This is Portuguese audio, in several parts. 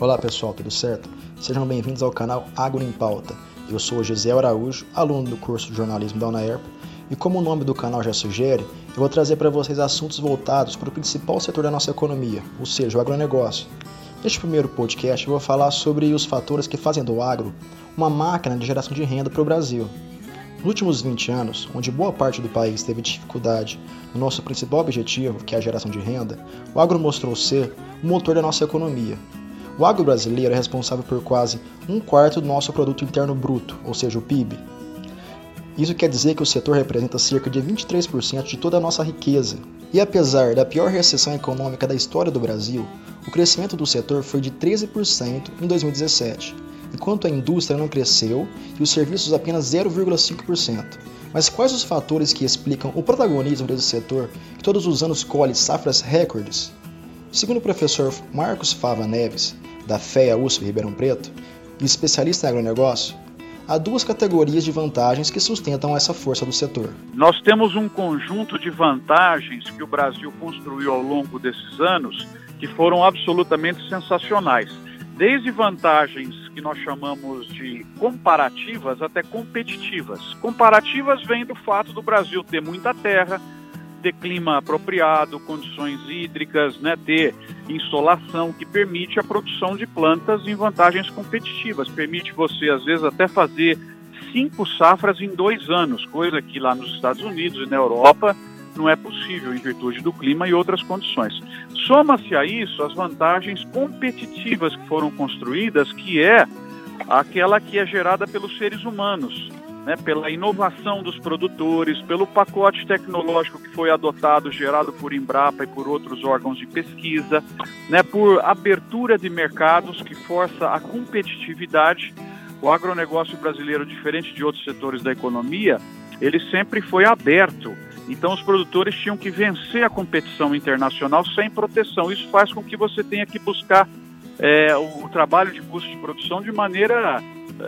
Olá pessoal, tudo certo? Sejam bem-vindos ao canal Agro em Pauta. Eu sou Gisele Araújo, aluno do curso de jornalismo da UNAERP, e como o nome do canal já sugere, eu vou trazer para vocês assuntos voltados para o principal setor da nossa economia, ou seja, o agronegócio. Neste primeiro podcast eu vou falar sobre os fatores que fazem do agro uma máquina de geração de renda para o Brasil. Nos últimos 20 anos, onde boa parte do país teve dificuldade no nosso principal objetivo, que é a geração de renda, o agro mostrou ser o motor da nossa economia. O agro brasileiro é responsável por quase um quarto do nosso produto interno bruto, ou seja, o PIB. Isso quer dizer que o setor representa cerca de 23% de toda a nossa riqueza. E apesar da pior recessão econômica da história do Brasil, o crescimento do setor foi de 13% em 2017 enquanto a indústria não cresceu e os serviços apenas 0,5%. Mas quais os fatores que explicam o protagonismo desse setor que todos os anos colhe safras recordes? Segundo o professor Marcos Fava Neves, da FEA USP Ribeirão Preto, e especialista em agronegócio, há duas categorias de vantagens que sustentam essa força do setor. Nós temos um conjunto de vantagens que o Brasil construiu ao longo desses anos que foram absolutamente sensacionais desde vantagens que nós chamamos de comparativas até competitivas. Comparativas vem do fato do Brasil ter muita terra, ter clima apropriado, condições hídricas, né, ter insolação que permite a produção de plantas em vantagens competitivas. Permite você, às vezes, até fazer cinco safras em dois anos, coisa que lá nos Estados Unidos e na Europa não é possível em virtude do clima e outras condições. Soma-se a isso as vantagens competitivas que foram construídas, que é aquela que é gerada pelos seres humanos, né, pela inovação dos produtores, pelo pacote tecnológico que foi adotado, gerado por Embrapa e por outros órgãos de pesquisa, né, por abertura de mercados que força a competitividade. O agronegócio brasileiro, diferente de outros setores da economia, ele sempre foi aberto então os produtores tinham que vencer a competição internacional sem proteção. Isso faz com que você tenha que buscar é, o, o, trabalho de custo de produção de maneira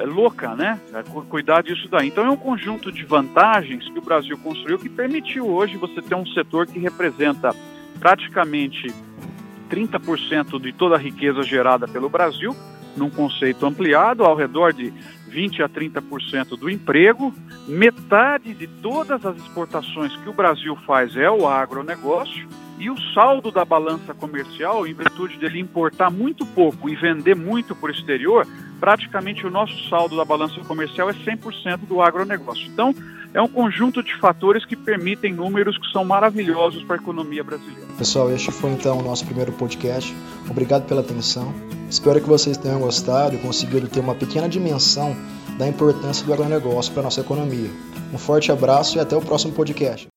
louca, né? É, cuidar disso daí. Então é um conjunto de vantagens que o Brasil construiu que permitiu hoje você ter um setor que representa praticamente 30% de toda a riqueza gerada pelo Brasil, num conceito ampliado, ao redor de 20 a 30% do emprego, metade de todas as exportações que o Brasil faz é o agronegócio, e o saldo da balança comercial, em virtude dele importar muito pouco e vender muito para o exterior, praticamente o nosso saldo da balança comercial é 100% do agronegócio. Então, é um conjunto de fatores que permitem números que são maravilhosos para a economia brasileira. Pessoal, este foi então o nosso primeiro podcast. Obrigado pela atenção. Espero que vocês tenham gostado e conseguido ter uma pequena dimensão da importância do agronegócio para a nossa economia. Um forte abraço e até o próximo podcast.